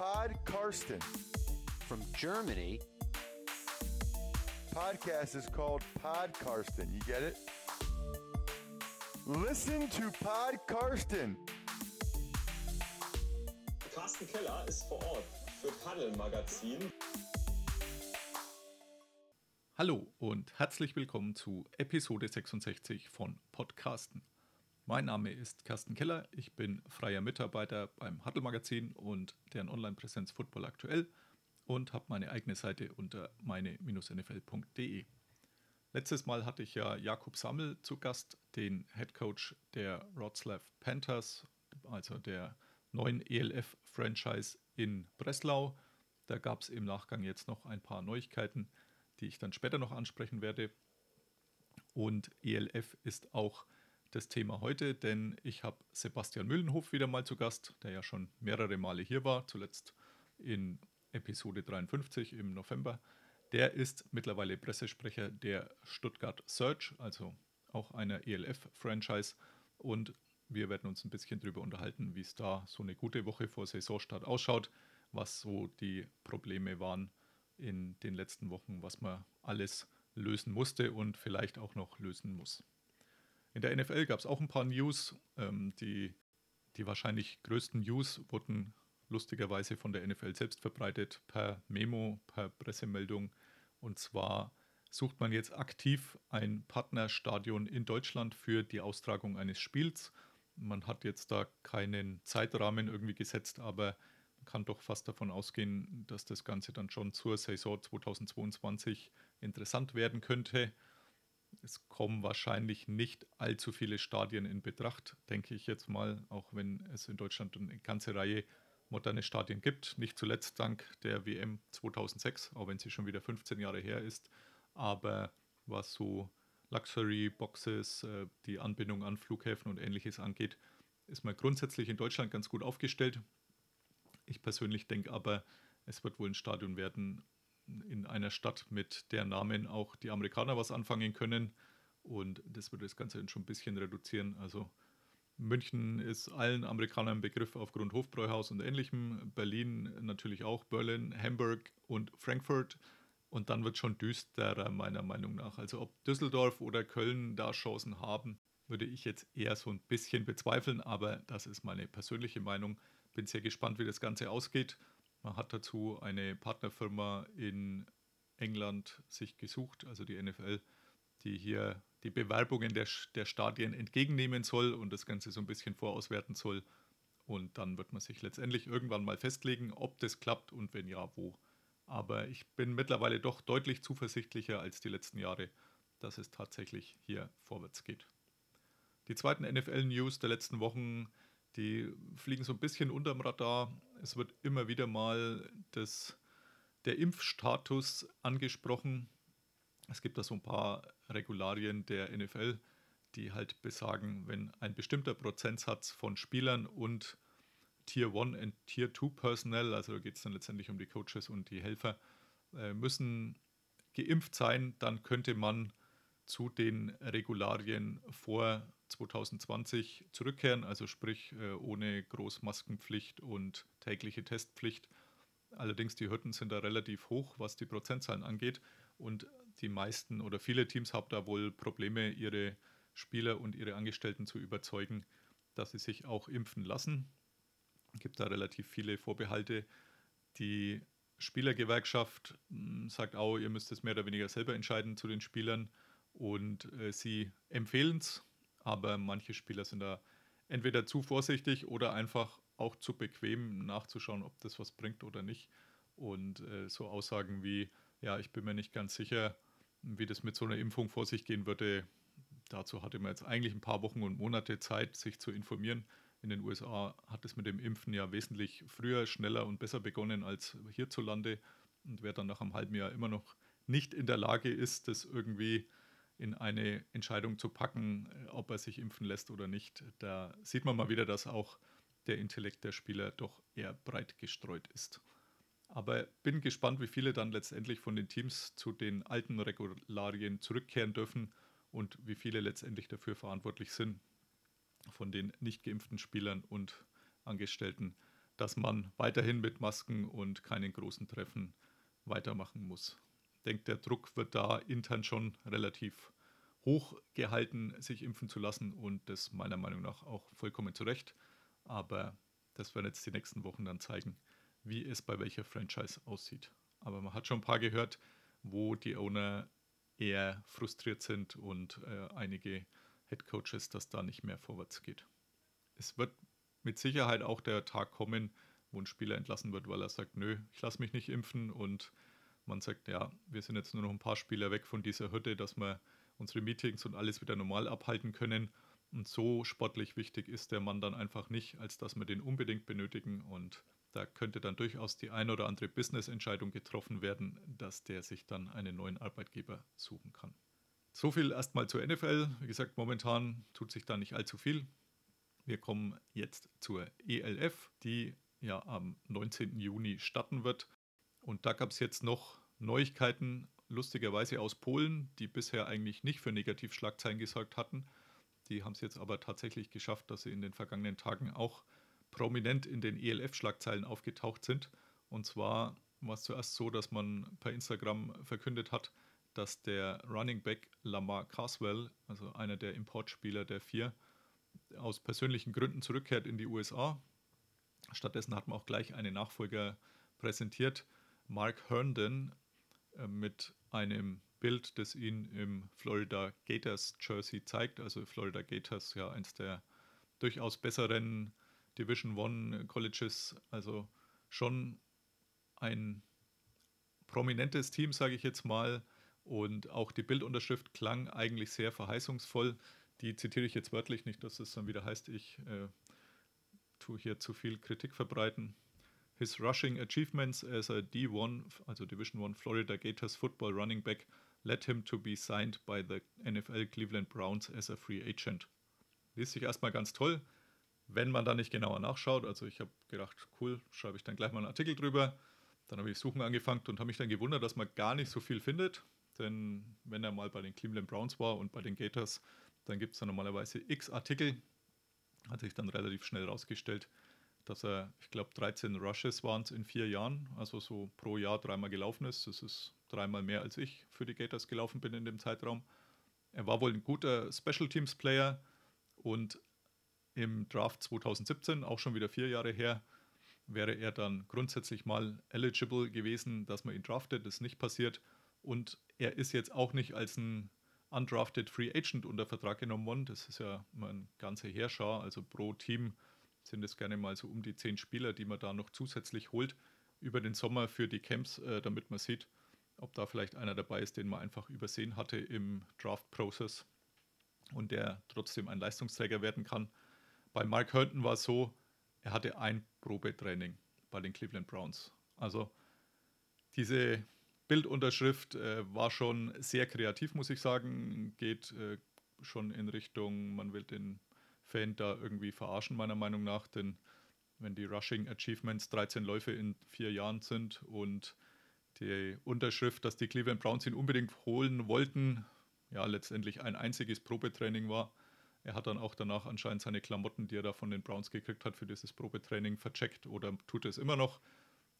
Pod Karsten. From Germany, Podcast is called Pod Karsten. You get it? Listen to Pod Karsten. Carsten Keller ist vor Ort für Paddel Magazin. Hallo und herzlich willkommen zu Episode 66 von Podcasten. Mein Name ist Carsten Keller, ich bin freier Mitarbeiter beim Huddle Magazin und deren Online-Präsenz Football aktuell und habe meine eigene Seite unter meine-nfl.de. Letztes Mal hatte ich ja Jakub Sammel zu Gast, den Head Coach der Wroclaw Panthers, also der neuen ELF-Franchise in Breslau. Da gab es im Nachgang jetzt noch ein paar Neuigkeiten, die ich dann später noch ansprechen werde. Und ELF ist auch das Thema heute, denn ich habe Sebastian Müllenhof wieder mal zu Gast, der ja schon mehrere Male hier war, zuletzt in Episode 53 im November. Der ist mittlerweile Pressesprecher der Stuttgart Search, also auch einer ELF-Franchise. Und wir werden uns ein bisschen darüber unterhalten, wie es da so eine gute Woche vor Saisonstart ausschaut, was so die Probleme waren in den letzten Wochen, was man alles lösen musste und vielleicht auch noch lösen muss. In der NFL gab es auch ein paar News. Ähm, die, die wahrscheinlich größten News wurden lustigerweise von der NFL selbst verbreitet per Memo, per Pressemeldung. Und zwar sucht man jetzt aktiv ein Partnerstadion in Deutschland für die Austragung eines Spiels. Man hat jetzt da keinen Zeitrahmen irgendwie gesetzt, aber man kann doch fast davon ausgehen, dass das Ganze dann schon zur Saison 2022 interessant werden könnte. Es kommen wahrscheinlich nicht allzu viele Stadien in Betracht, denke ich jetzt mal, auch wenn es in Deutschland eine ganze Reihe moderne Stadien gibt. Nicht zuletzt dank der WM 2006, auch wenn sie schon wieder 15 Jahre her ist. Aber was so Luxury-Boxes, äh, die Anbindung an Flughäfen und ähnliches angeht, ist man grundsätzlich in Deutschland ganz gut aufgestellt. Ich persönlich denke aber, es wird wohl ein Stadion werden, in einer Stadt, mit der Namen auch die Amerikaner was anfangen können. Und das würde das Ganze schon ein bisschen reduzieren. Also München ist allen Amerikanern ein Begriff aufgrund Hofbräuhaus und ähnlichem. Berlin natürlich auch, Berlin, Hamburg und Frankfurt. Und dann wird schon düsterer, meiner Meinung nach. Also ob Düsseldorf oder Köln da Chancen haben, würde ich jetzt eher so ein bisschen bezweifeln. Aber das ist meine persönliche Meinung. Bin sehr gespannt, wie das Ganze ausgeht. Man hat dazu eine Partnerfirma in England sich gesucht, also die NFL, die hier die Bewerbungen der, der Stadien entgegennehmen soll und das Ganze so ein bisschen vorauswerten soll. Und dann wird man sich letztendlich irgendwann mal festlegen, ob das klappt und wenn ja, wo. Aber ich bin mittlerweile doch deutlich zuversichtlicher als die letzten Jahre, dass es tatsächlich hier vorwärts geht. Die zweiten NFL-News der letzten Wochen die fliegen so ein bisschen unterm Radar. Es wird immer wieder mal das, der Impfstatus angesprochen. Es gibt da so ein paar Regularien der NFL, die halt besagen, wenn ein bestimmter Prozentsatz von Spielern und Tier 1 und Tier 2 Personnel, also da geht es dann letztendlich um die Coaches und die Helfer, äh, müssen geimpft sein, dann könnte man zu den Regularien vor 2020 zurückkehren, also sprich äh, ohne Großmaskenpflicht und tägliche Testpflicht. Allerdings die Hürden sind da relativ hoch, was die Prozentzahlen angeht und die meisten oder viele Teams haben da wohl Probleme, ihre Spieler und ihre Angestellten zu überzeugen, dass sie sich auch impfen lassen. Es gibt da relativ viele Vorbehalte. Die Spielergewerkschaft hm, sagt auch, ihr müsst es mehr oder weniger selber entscheiden zu den Spielern und äh, sie empfehlen es, aber manche Spieler sind da entweder zu vorsichtig oder einfach auch zu bequem nachzuschauen, ob das was bringt oder nicht. Und äh, so Aussagen wie, ja, ich bin mir nicht ganz sicher, wie das mit so einer Impfung vor sich gehen würde. Dazu hatte man jetzt eigentlich ein paar Wochen und Monate Zeit, sich zu informieren. In den USA hat es mit dem Impfen ja wesentlich früher, schneller und besser begonnen als hierzulande. Und wer dann nach einem halben Jahr immer noch nicht in der Lage ist, das irgendwie in eine Entscheidung zu packen, äh, ob er sich impfen lässt oder nicht. Da sieht man mal wieder, dass auch der Intellekt der Spieler doch eher breit gestreut ist. Aber bin gespannt, wie viele dann letztendlich von den Teams zu den alten Regularien zurückkehren dürfen und wie viele letztendlich dafür verantwortlich sind, von den nicht geimpften Spielern und Angestellten, dass man weiterhin mit Masken und keinen großen Treffen weitermachen muss. Denke, der Druck wird da intern schon relativ hoch gehalten, sich impfen zu lassen und das meiner Meinung nach auch vollkommen zu Recht. Aber das werden jetzt die nächsten Wochen dann zeigen, wie es bei welcher Franchise aussieht. Aber man hat schon ein paar gehört, wo die Owner eher frustriert sind und äh, einige Head Coaches, dass da nicht mehr vorwärts geht. Es wird mit Sicherheit auch der Tag kommen, wo ein Spieler entlassen wird, weil er sagt, nö, ich lasse mich nicht impfen und man sagt, ja, wir sind jetzt nur noch ein paar Spieler weg von dieser Hürde, dass wir unsere Meetings und alles wieder normal abhalten können. Und so sportlich wichtig ist der Mann dann einfach nicht, als dass wir den unbedingt benötigen. Und da könnte dann durchaus die ein oder andere Business-Entscheidung getroffen werden, dass der sich dann einen neuen Arbeitgeber suchen kann. So viel erstmal zur NFL. Wie gesagt, momentan tut sich da nicht allzu viel. Wir kommen jetzt zur ELF, die ja am 19. Juni starten wird. Und da gab es jetzt noch Neuigkeiten, lustigerweise aus Polen, die bisher eigentlich nicht für Negativschlagzeilen gesorgt hatten. Die haben es jetzt aber tatsächlich geschafft, dass sie in den vergangenen Tagen auch prominent in den ELF-Schlagzeilen aufgetaucht sind. Und zwar war es zuerst so, dass man per Instagram verkündet hat, dass der Running Back Lamar Caswell, also einer der Importspieler der vier, aus persönlichen Gründen zurückkehrt in die USA. Stattdessen hat man auch gleich einen Nachfolger präsentiert, Mark Herndon, mit einem Bild, das ihn im Florida Gators Jersey zeigt. Also Florida Gators, ja, eins der durchaus besseren Division One Colleges. Also schon ein prominentes Team, sage ich jetzt mal. Und auch die Bildunterschrift klang eigentlich sehr verheißungsvoll. Die zitiere ich jetzt wörtlich nicht, dass es dann wieder heißt, ich äh, tue hier zu viel Kritik verbreiten. His rushing achievements as a D1, also Division 1 Florida Gators football running back, led him to be signed by the NFL Cleveland Browns as a free agent. Liest sich erstmal ganz toll, wenn man da nicht genauer nachschaut. Also ich habe gedacht, cool, schreibe ich dann gleich mal einen Artikel drüber. Dann habe ich Suchen angefangen und habe mich dann gewundert, dass man gar nicht so viel findet. Denn wenn er mal bei den Cleveland Browns war und bei den Gators, dann gibt es da normalerweise x Artikel. Hat sich dann relativ schnell rausgestellt, dass er, ich glaube, 13 Rushes waren es in vier Jahren, also so pro Jahr dreimal gelaufen ist. Das ist dreimal mehr als ich für die Gators gelaufen bin in dem Zeitraum. Er war wohl ein guter Special Teams Player und im Draft 2017, auch schon wieder vier Jahre her, wäre er dann grundsätzlich mal eligible gewesen, dass man ihn draftet. Das ist nicht passiert. Und er ist jetzt auch nicht als ein undrafted Free Agent unter Vertrag genommen worden. Das ist ja ein ganzer Heerschar, also pro Team sind es gerne mal so um die zehn Spieler, die man da noch zusätzlich holt über den Sommer für die Camps, äh, damit man sieht, ob da vielleicht einer dabei ist, den man einfach übersehen hatte im Draft-Prozess und der trotzdem ein Leistungsträger werden kann. Bei Mark Herndon war es so, er hatte ein Probetraining bei den Cleveland Browns. Also diese Bildunterschrift äh, war schon sehr kreativ, muss ich sagen. Geht äh, schon in Richtung, man will den Fan da irgendwie verarschen, meiner Meinung nach. Denn wenn die Rushing Achievements 13 Läufe in vier Jahren sind und die Unterschrift, dass die Cleveland Browns ihn unbedingt holen wollten, ja, letztendlich ein einziges Probetraining war. Er hat dann auch danach anscheinend seine Klamotten, die er da von den Browns gekriegt hat, für dieses Probetraining vercheckt oder tut es immer noch.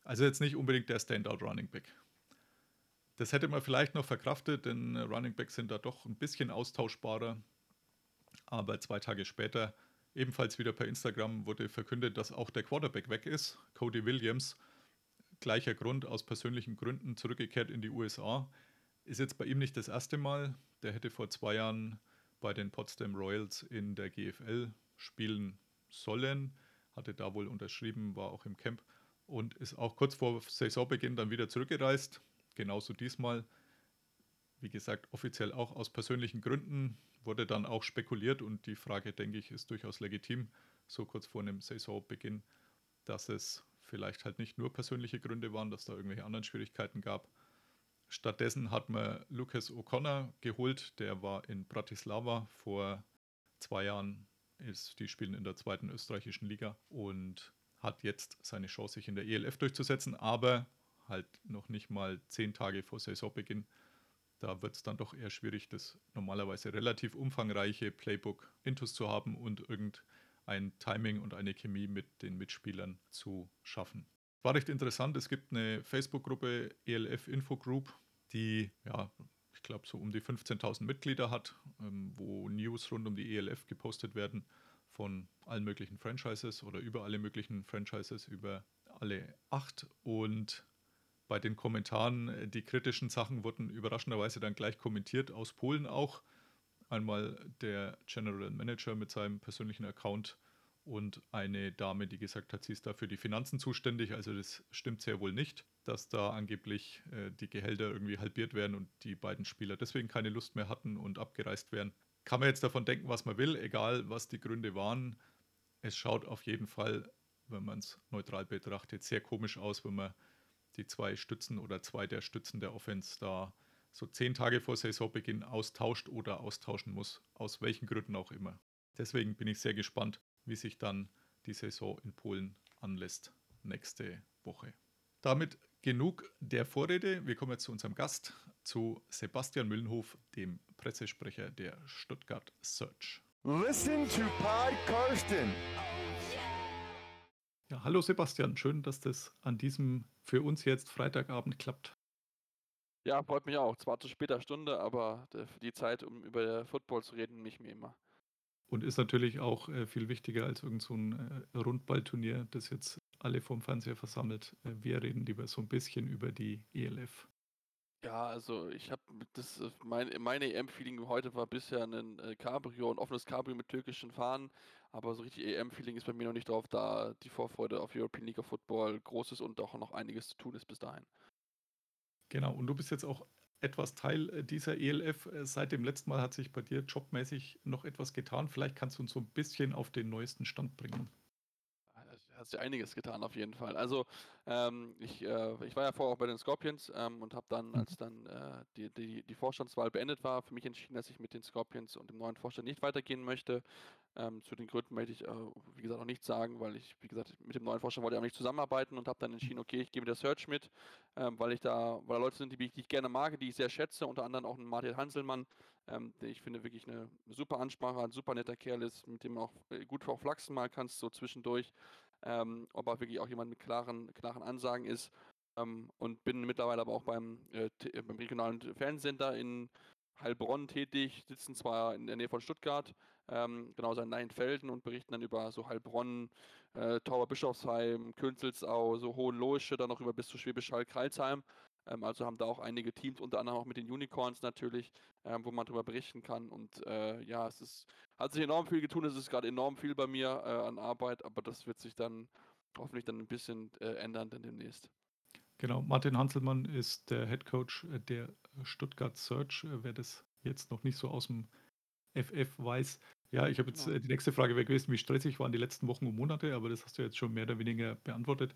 Also jetzt nicht unbedingt der Standout Running Back. Das hätte man vielleicht noch verkraftet, denn Running Backs sind da doch ein bisschen austauschbarer. Aber zwei Tage später, ebenfalls wieder per Instagram, wurde verkündet, dass auch der Quarterback weg ist. Cody Williams, gleicher Grund, aus persönlichen Gründen zurückgekehrt in die USA. Ist jetzt bei ihm nicht das erste Mal. Der hätte vor zwei Jahren bei den Potsdam Royals in der GFL spielen sollen, hatte da wohl unterschrieben, war auch im Camp und ist auch kurz vor Saisonbeginn dann wieder zurückgereist. Genauso diesmal. Wie gesagt, offiziell auch aus persönlichen Gründen wurde dann auch spekuliert und die Frage, denke ich, ist durchaus legitim, so kurz vor einem Saisonbeginn, dass es vielleicht halt nicht nur persönliche Gründe waren, dass da irgendwelche anderen Schwierigkeiten gab. Stattdessen hat man Lucas O'Connor geholt, der war in Bratislava vor zwei Jahren, ist, die spielen in der zweiten österreichischen Liga und hat jetzt seine Chance, sich in der ELF durchzusetzen, aber halt noch nicht mal zehn Tage vor Saisonbeginn da wird es dann doch eher schwierig, das normalerweise relativ umfangreiche Playbook Intus zu haben und irgendein ein Timing und eine Chemie mit den Mitspielern zu schaffen. War recht interessant. Es gibt eine Facebook-Gruppe ELF Info Group, die ja, ich glaube, so um die 15.000 Mitglieder hat, ähm, wo News rund um die ELF gepostet werden von allen möglichen Franchises oder über alle möglichen Franchises, über alle acht. Und bei den Kommentaren, äh, die kritischen Sachen wurden überraschenderweise dann gleich kommentiert, aus Polen auch. Einmal der General Manager mit seinem persönlichen Account und eine Dame, die gesagt hat, sie ist da für die Finanzen zuständig. Also das stimmt sehr wohl nicht, dass da angeblich äh, die Gehälter irgendwie halbiert werden und die beiden Spieler deswegen keine Lust mehr hatten und abgereist wären. Kann man jetzt davon denken, was man will, egal was die Gründe waren. Es schaut auf jeden Fall, wenn man es neutral betrachtet, sehr komisch aus, wenn man die zwei Stützen oder zwei der Stützen der Offense da so zehn Tage vor Saisonbeginn austauscht oder austauschen muss, aus welchen Gründen auch immer. Deswegen bin ich sehr gespannt, wie sich dann die Saison in Polen anlässt nächste Woche. Damit genug der Vorrede. Wir kommen jetzt zu unserem Gast, zu Sebastian Müllenhof, dem Pressesprecher der Stuttgart Search. Listen to Pod Karsten. Ja, hallo Sebastian, schön, dass das an diesem für uns jetzt Freitagabend klappt. Ja, freut mich auch. Zwar zu später Stunde, aber die Zeit, um über Football zu reden, nicht mir immer. Und ist natürlich auch äh, viel wichtiger als irgend so ein äh, Rundballturnier, das jetzt alle vom Fernseher versammelt. Äh, wir reden lieber so ein bisschen über die ELF. Ja, also ich habe das äh, mein, meine EM-Feeling heute war bisher ein äh, Cabrio, ein offenes Cabrio mit türkischen Fahnen, aber so richtig EM-Feeling ist bei mir noch nicht drauf, da die Vorfreude auf European League of Football groß ist und auch noch einiges zu tun ist bis dahin. Genau, und du bist jetzt auch etwas Teil äh, dieser ELF. Seit dem letzten Mal hat sich bei dir jobmäßig noch etwas getan. Vielleicht kannst du uns so ein bisschen auf den neuesten Stand bringen hat sich einiges getan auf jeden Fall. Also ähm, ich, äh, ich war ja vorher auch bei den Scorpions ähm, und habe dann, mhm. als dann äh, die, die, die Vorstandswahl beendet war, für mich entschieden, dass ich mit den Scorpions und dem neuen Vorstand nicht weitergehen möchte. Ähm, zu den Gründen möchte ich, äh, wie gesagt, auch nichts sagen, weil ich, wie gesagt, mit dem neuen Vorstand wollte ich auch nicht zusammenarbeiten und habe dann entschieden, okay, ich gehe mit der Search mit, ähm, weil ich da, weil da Leute sind, die ich, die ich gerne mag, die ich sehr schätze, unter anderem auch ein Martin Hanselmann, ähm, der ich finde wirklich eine super Ansprache hat, super netter Kerl ist, mit dem auch äh, gut auch flachsen mal kannst, so zwischendurch ähm, ob er wirklich auch jemand mit klaren, klaren Ansagen ist. Ähm, und bin mittlerweile aber auch beim, äh, äh beim regionalen Fernsehsender in Heilbronn tätig, sitzen zwar in der Nähe von Stuttgart, ähm, genauso in Leinfelden und berichten dann über so Heilbronn, äh, Tauberbischofsheim, Künzelsau, so Hohenloische, dann noch über bis zu Schwäbisch Hall-Kreilsheim. Ähm, also haben da auch einige Teams, unter anderem auch mit den Unicorns natürlich, ähm, wo man darüber berichten kann. Und äh, ja, es ist, hat sich enorm viel getan. Es ist gerade enorm viel bei mir äh, an Arbeit, aber das wird sich dann hoffentlich dann ein bisschen äh, ändern dann demnächst. Genau, Martin Hanselmann ist der Head Coach der Stuttgart Search. Wer das jetzt noch nicht so aus dem FF weiß. Ja, ich habe jetzt. Äh, die nächste Frage wäre gewesen, wie stressig waren die letzten Wochen und Monate, aber das hast du jetzt schon mehr oder weniger beantwortet.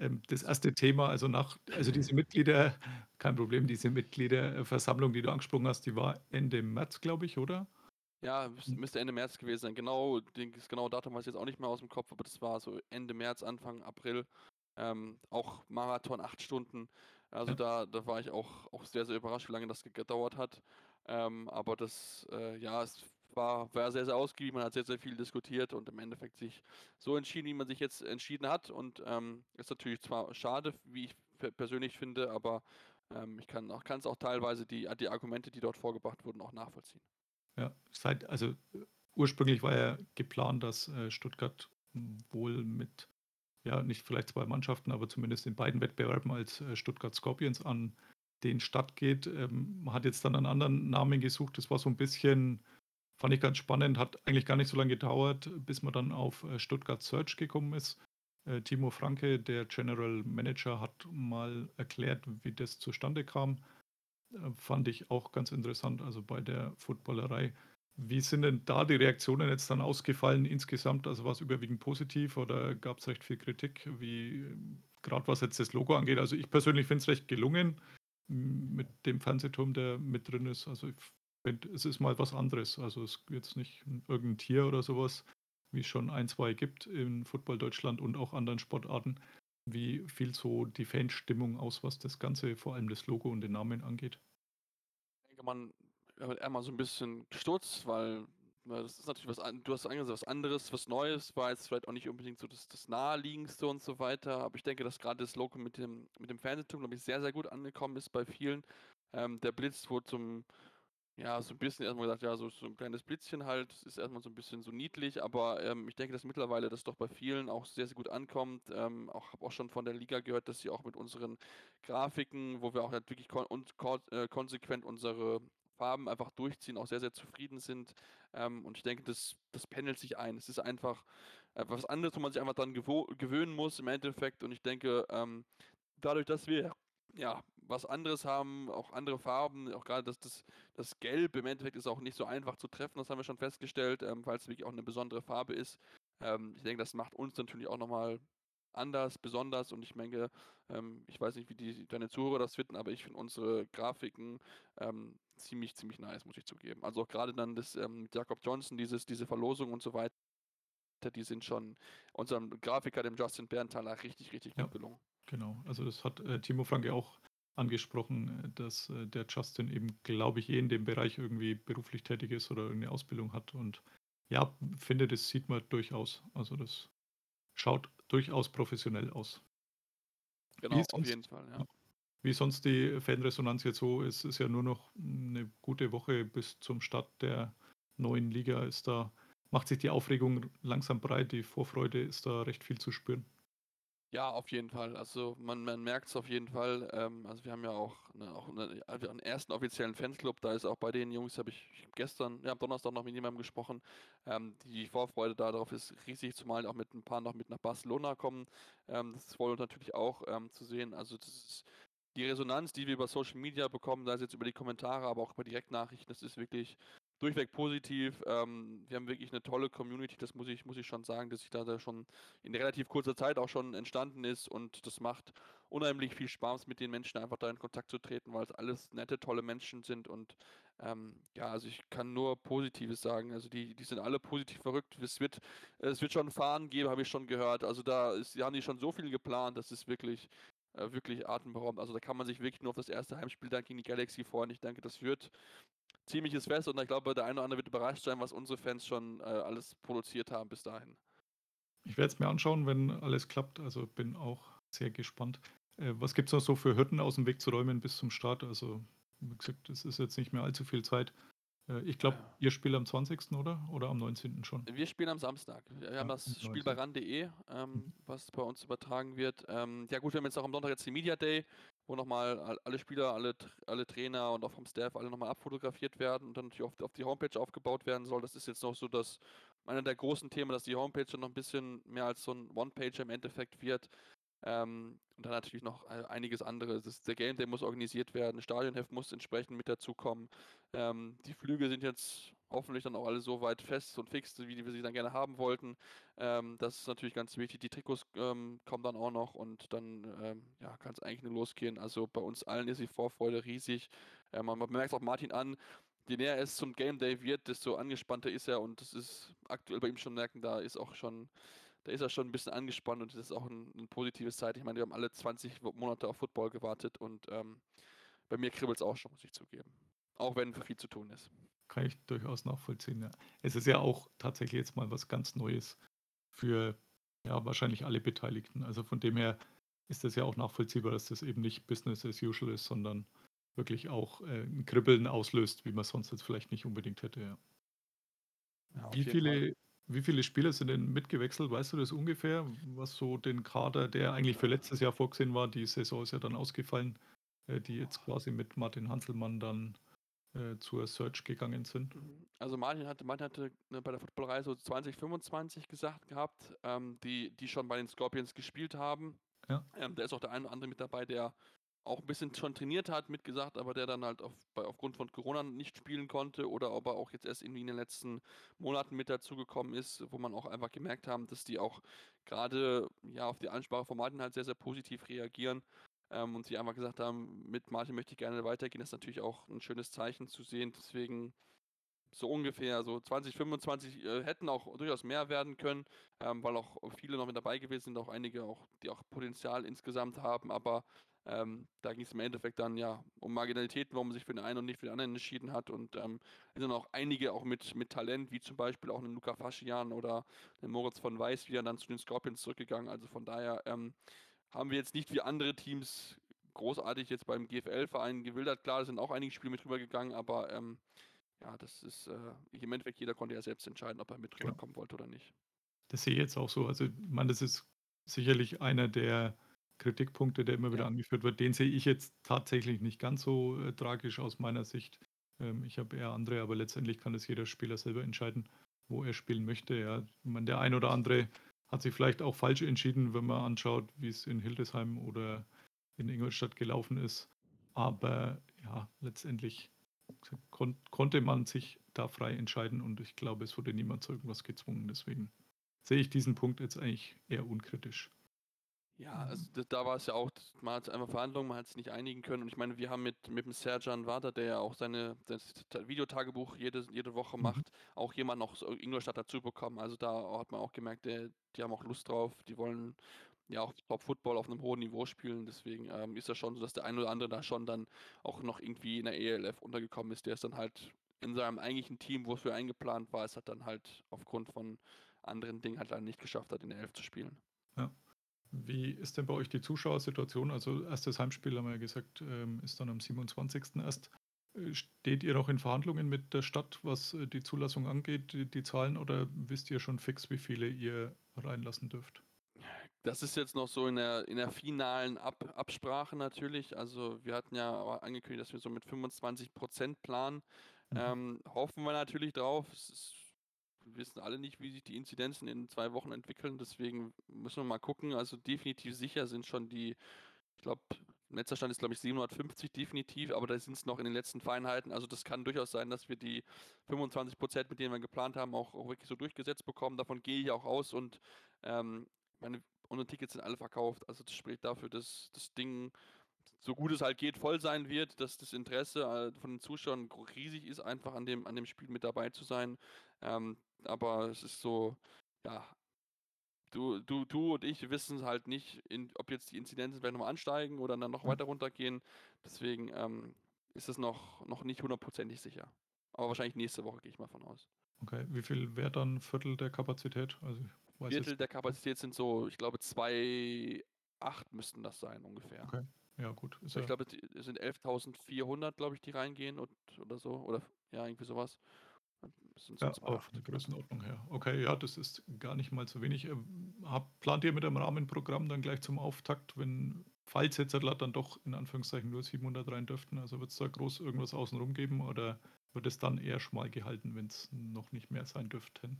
Ähm, das erste Thema, also nach, also diese Mitglieder, kein Problem, diese Mitgliederversammlung, die du angesprochen hast, die war Ende März, glaube ich, oder? Ja, müsste Ende März gewesen sein. Genau, das genaue Datum weiß ich jetzt auch nicht mehr aus dem Kopf, aber das war so Ende März, Anfang April. Ähm, auch Marathon, acht Stunden. Also ja. da, da war ich auch, auch sehr, sehr überrascht, wie lange das gedauert hat. Ähm, aber das, äh, ja, es war, war sehr, sehr ausgiebig, man hat sehr, sehr viel diskutiert und im Endeffekt sich so entschieden, wie man sich jetzt entschieden hat. Und ähm, ist natürlich zwar schade, wie ich persönlich finde, aber ähm, ich kann es auch teilweise die, die Argumente, die dort vorgebracht wurden, auch nachvollziehen. Ja, seit, also ursprünglich war ja geplant, dass äh, Stuttgart wohl mit, ja, nicht vielleicht zwei Mannschaften, aber zumindest in beiden Wettbewerben als äh, Stuttgart Scorpions an den Stadt geht. Ähm, man hat jetzt dann einen anderen Namen gesucht. Das war so ein bisschen Fand ich ganz spannend, hat eigentlich gar nicht so lange gedauert, bis man dann auf äh, Stuttgart Search gekommen ist. Äh, Timo Franke, der General Manager, hat mal erklärt, wie das zustande kam. Äh, fand ich auch ganz interessant, also bei der Footballerei. Wie sind denn da die Reaktionen jetzt dann ausgefallen insgesamt? Also war es überwiegend positiv oder gab es recht viel Kritik, wie gerade was jetzt das Logo angeht? Also ich persönlich finde es recht gelungen mit dem Fernsehturm, der mit drin ist. Also ich es ist mal was anderes. Also es ist jetzt nicht irgendein Tier oder sowas, wie es schon ein, zwei gibt in Football Deutschland und auch anderen Sportarten. Wie viel so die Fanstimmung aus, was das Ganze, vor allem das Logo und den Namen angeht? Ich denke, man wird einmal so ein bisschen gestutzt, weil äh, das ist natürlich was, du hast angesagt, was anderes, was Neues, war jetzt vielleicht auch nicht unbedingt so das, das Naheliegendste und so weiter, aber ich denke, dass gerade das Logo mit dem, mit dem Fernsehturm, glaube ich, sehr, sehr gut angekommen ist bei vielen. Ähm, der Blitz wurde zum, ja, so ein bisschen erstmal gesagt, ja, so, so ein kleines Blitzchen halt, ist erstmal so ein bisschen so niedlich, aber ähm, ich denke, dass mittlerweile das doch bei vielen auch sehr, sehr gut ankommt. Ähm, auch habe auch schon von der Liga gehört, dass sie auch mit unseren Grafiken, wo wir auch halt wirklich kon und kon äh, konsequent unsere Farben einfach durchziehen, auch sehr, sehr zufrieden sind. Ähm, und ich denke, das, das pendelt sich ein. Es ist einfach äh, was anderes, wo man sich einfach dann gewöhnen muss im Endeffekt. Und ich denke, ähm, dadurch, dass wir ja, was anderes haben, auch andere Farben, auch gerade das, das, das Gelb im Endeffekt ist auch nicht so einfach zu treffen, das haben wir schon festgestellt, ähm, weil es wirklich auch eine besondere Farbe ist. Ähm, ich denke, das macht uns natürlich auch nochmal anders, besonders und ich denke, ähm, ich weiß nicht, wie die, deine Zuhörer das finden, aber ich finde unsere Grafiken ähm, ziemlich, ziemlich nice, muss ich zugeben. Also auch gerade dann das ähm, mit Jakob Johnson, dieses, diese Verlosung und so weiter, die sind schon unserem Grafiker, dem Justin Berntaler, richtig, richtig ja. gut gelungen. Genau, also das hat äh, Timo Franke auch angesprochen, äh, dass äh, der Justin eben, glaube ich, eh in dem Bereich irgendwie beruflich tätig ist oder irgendeine Ausbildung hat. Und ja, finde, das sieht man durchaus. Also das schaut durchaus professionell aus. Genau, sonst, auf jeden Fall, ja. Wie sonst die Fanresonanz jetzt so ist, ist ja nur noch eine gute Woche bis zum Start der neuen Liga. Ist da, macht sich die Aufregung langsam breit, die Vorfreude ist da recht viel zu spüren. Ja, auf jeden Fall. Also man, man merkt es auf jeden Fall. Ähm, also wir haben ja auch, eine, auch eine, einen ersten offiziellen Fanclub. Da ist auch bei den Jungs, habe ich gestern, ja, am Donnerstag noch mit jemandem gesprochen. Ähm, die Vorfreude darauf ist riesig, zumal auch mit ein paar noch mit nach Barcelona kommen. Ähm, das ist wohl natürlich auch ähm, zu sehen. Also das ist die Resonanz, die wir über Social Media bekommen, sei es jetzt über die Kommentare, aber auch über Direktnachrichten, das ist wirklich durchweg positiv. Ähm, wir haben wirklich eine tolle Community, das muss ich, muss ich schon sagen, dass sich da, da schon in relativ kurzer Zeit auch schon entstanden ist und das macht unheimlich viel Spaß, mit den Menschen einfach da in Kontakt zu treten, weil es alles nette, tolle Menschen sind und ähm, ja, also ich kann nur Positives sagen. Also die, die sind alle positiv verrückt. Es wird, es wird schon Fahren geben, habe ich schon gehört. Also da ist, haben die schon so viel geplant, das ist wirklich, äh, wirklich atemberaubend. Also da kann man sich wirklich nur auf das erste Heimspiel dann gegen die Galaxy freuen. Ich denke, das wird ziemliches Fest und ich glaube, der eine oder andere wird überrascht sein, was unsere Fans schon äh, alles produziert haben bis dahin. Ich werde es mir anschauen, wenn alles klappt. Also bin auch sehr gespannt. Äh, was gibt es noch so für Hürden aus dem Weg zu räumen bis zum Start? Also, wie gesagt, es ist jetzt nicht mehr allzu viel Zeit. Äh, ich glaube, ja. ihr spielt am 20. oder? Oder am 19. schon? Wir spielen am Samstag. Wir ja, haben das Spiel bei ran.de, ähm, mhm. was bei uns übertragen wird. Ähm, ja gut, wir haben jetzt auch am Sonntag jetzt den Media Day wo nochmal alle Spieler, alle, alle Trainer und auch vom Staff alle nochmal abfotografiert werden und dann natürlich auf, auf die Homepage aufgebaut werden soll. Das ist jetzt noch so das einer der großen Themen, dass die Homepage dann noch ein bisschen mehr als so ein One-Pager im Endeffekt wird. Ähm, und dann natürlich noch einiges anderes. Das, der Game Day muss organisiert werden, Stadionheft muss entsprechend mit dazukommen. Ähm, die Flüge sind jetzt hoffentlich dann auch alle so weit fest und fix, wie wir sie dann gerne haben wollten. Ähm, das ist natürlich ganz wichtig. Die Trikots ähm, kommen dann auch noch und dann ähm, ja, kann es eigentlich nur losgehen. Also bei uns allen ist die Vorfreude riesig. Ähm, man merkt auch Martin an, je näher es zum Game Day wird, desto angespannter ist er und das ist aktuell bei ihm schon merken, da ist auch schon da ist er schon ein bisschen angespannt und das ist auch ein, ein positives Zeichen. Ich meine, wir haben alle 20 Monate auf Football gewartet und ähm, bei mir kribbelt es auch schon, muss ich zugeben. Auch wenn viel zu tun ist. Kann ich durchaus nachvollziehen, ja. Es ist ja auch tatsächlich jetzt mal was ganz Neues für ja, wahrscheinlich alle Beteiligten. Also von dem her ist das ja auch nachvollziehbar, dass das eben nicht Business as usual ist, sondern wirklich auch äh, ein Kribbeln auslöst, wie man sonst jetzt vielleicht nicht unbedingt hätte, ja. ja wie viele wie viele Spieler sind denn mitgewechselt? Weißt du das ungefähr? Was so den Kader, der eigentlich für letztes Jahr vorgesehen war, die Saison ist ja dann ausgefallen, äh, die jetzt quasi mit Martin Hanselmann dann äh, zur Search gegangen sind? Mhm. Also Martin hatte, Martin hatte ne, bei der Footballreise 2025 gesagt gehabt, ähm, die, die schon bei den Scorpions gespielt haben. Ja. Ähm, da ist auch der eine oder andere mit dabei, der auch ein bisschen schon trainiert hat, mitgesagt, aber der dann halt auf, bei, aufgrund von Corona nicht spielen konnte oder ob er auch jetzt erst irgendwie in den letzten Monaten mit dazugekommen ist, wo man auch einfach gemerkt haben, dass die auch gerade ja auf die Ansprache von Martin halt sehr, sehr positiv reagieren ähm, und sie einfach gesagt haben, mit Martin möchte ich gerne weitergehen. Das ist natürlich auch ein schönes Zeichen zu sehen. Deswegen so ungefähr, so 20, 25 äh, hätten auch durchaus mehr werden können, ähm, weil auch viele noch mit dabei gewesen sind, auch einige auch, die auch Potenzial insgesamt haben, aber ähm, da ging es im Endeffekt dann ja um Marginalitäten, warum man sich für den einen und nicht für den anderen entschieden hat. Und ähm, es sind auch einige auch mit, mit Talent, wie zum Beispiel auch einen Luca Faschian oder den Moritz von Weiß, wieder dann zu den Scorpions zurückgegangen. Also von daher ähm, haben wir jetzt nicht wie andere Teams großartig jetzt beim GFL-Verein gewildert. Klar, da sind auch einige Spiele mit rübergegangen, aber ähm, ja, das ist äh, im Endeffekt, jeder konnte ja selbst entscheiden, ob er mit rüberkommen wollte oder nicht. Das sehe ich jetzt auch so. Also, meine, das ist sicherlich einer der Kritikpunkte, der immer wieder Ja. angeführt wird. Den sehe ich jetzt tatsächlich nicht ganz so äh, tragisch aus meiner Sicht. Ähm, ich habe eher andere, aber letztendlich kann es jeder Spieler selber entscheiden, wo er spielen möchte. Ja. Meine, der ein oder andere hat sich vielleicht auch falsch entschieden, wenn man anschaut, wie es in Hildesheim oder in Ingolstadt gelaufen ist. Aber ja, letztendlich kon konnte man sich da frei entscheiden und ich glaube, es wurde niemand zu irgendwas gezwungen. Deswegen sehe ich diesen Punkt jetzt eigentlich eher unkritisch. Ja, also da, war es ja auch, man hat einfach Verhandlungen, man hat es nicht einigen können. Und ich meine, wir haben mit, mit dem Serjan Wader, der ja auch seine das Ta- Videotagebuch jede, jede Woche Mhm. macht, auch jemanden aus Ingolstadt dazu bekommen. Also da hat man auch gemerkt, der, die haben auch Lust drauf, die wollen ja auch Top-Football auf einem hohen Niveau spielen. Deswegen ähm, ist das schon so, dass der ein oder andere da schon dann auch noch irgendwie in der ELF untergekommen ist. Der ist dann halt in seinem eigentlichen Team, wofür eingeplant war, es hat dann halt aufgrund von anderen Dingen halt leider nicht geschafft hat, in der Elf zu spielen. Wie ist denn bei euch die Zuschauersituation? Also erstes Heimspiel, haben wir ja gesagt, ähm, ist dann am 27. erst. Äh, Steht ihr noch in Verhandlungen mit der Stadt, was äh, die Zulassung angeht, die, die Zahlen, oder wisst ihr schon fix, wie viele ihr reinlassen dürft? Das ist jetzt noch so in der, in der finalen Ab Absprache natürlich. Also wir hatten ja angekündigt, dass wir so mit 25% planen. Mhm. Ähm, hoffen wir natürlich drauf. Es ist, wissen alle nicht, wie sich die Inzidenzen in zwei Wochen entwickeln. Deswegen müssen wir mal gucken. Also definitiv sicher sind schon die, ich glaube, letzter Stand ist, glaube ich, 750 definitiv, aber da sind es noch in den letzten Feinheiten. Also das kann durchaus sein, dass wir die 25 Prozent, mit denen wir geplant haben, auch, auch wirklich so durchgesetzt bekommen. Davon gehe ich auch aus und ähm, meine, unsere Tickets sind alle verkauft. Also das spricht dafür, dass das Ding so gut es halt geht, voll sein wird, dass das Interesse äh, von den Zuschauern riesig ist, einfach an dem, an dem Spiel mit dabei zu sein. Ähm, aber es ist so, ja, du, du, du und ich wissen halt nicht, in, ob jetzt die Inzidenzen vielleicht nochmal ansteigen oder dann noch Ja. weiter runtergehen. Deswegen ähm, ist es noch, noch nicht hundertprozentig sicher. Aber wahrscheinlich nächste Woche gehe ich mal von aus. Okay, wie viel wäre dann Viertel der Kapazität? Also Viertel der Kapazität sind so, ich glaube, 2,8 müssten das sein ungefähr. Okay. ja gut, Ich ja, glaube, es sind 11.400, glaube ich, die reingehen und, oder so. Oder ja, irgendwie sowas. Sind ja, 2,8, auf der genau. Größenordnung her. Okay, ja, das ist gar nicht mal so wenig. Ähm, Hab, plant ihr mit einem Rahmenprogramm dann gleich zum Auftakt, wenn, falls jetzt dann doch in Anführungszeichen nur 700 rein dürften, also wird es da groß irgendwas außenrum geben oder wird es dann eher schmal gehalten, wenn es noch nicht mehr sein dürften?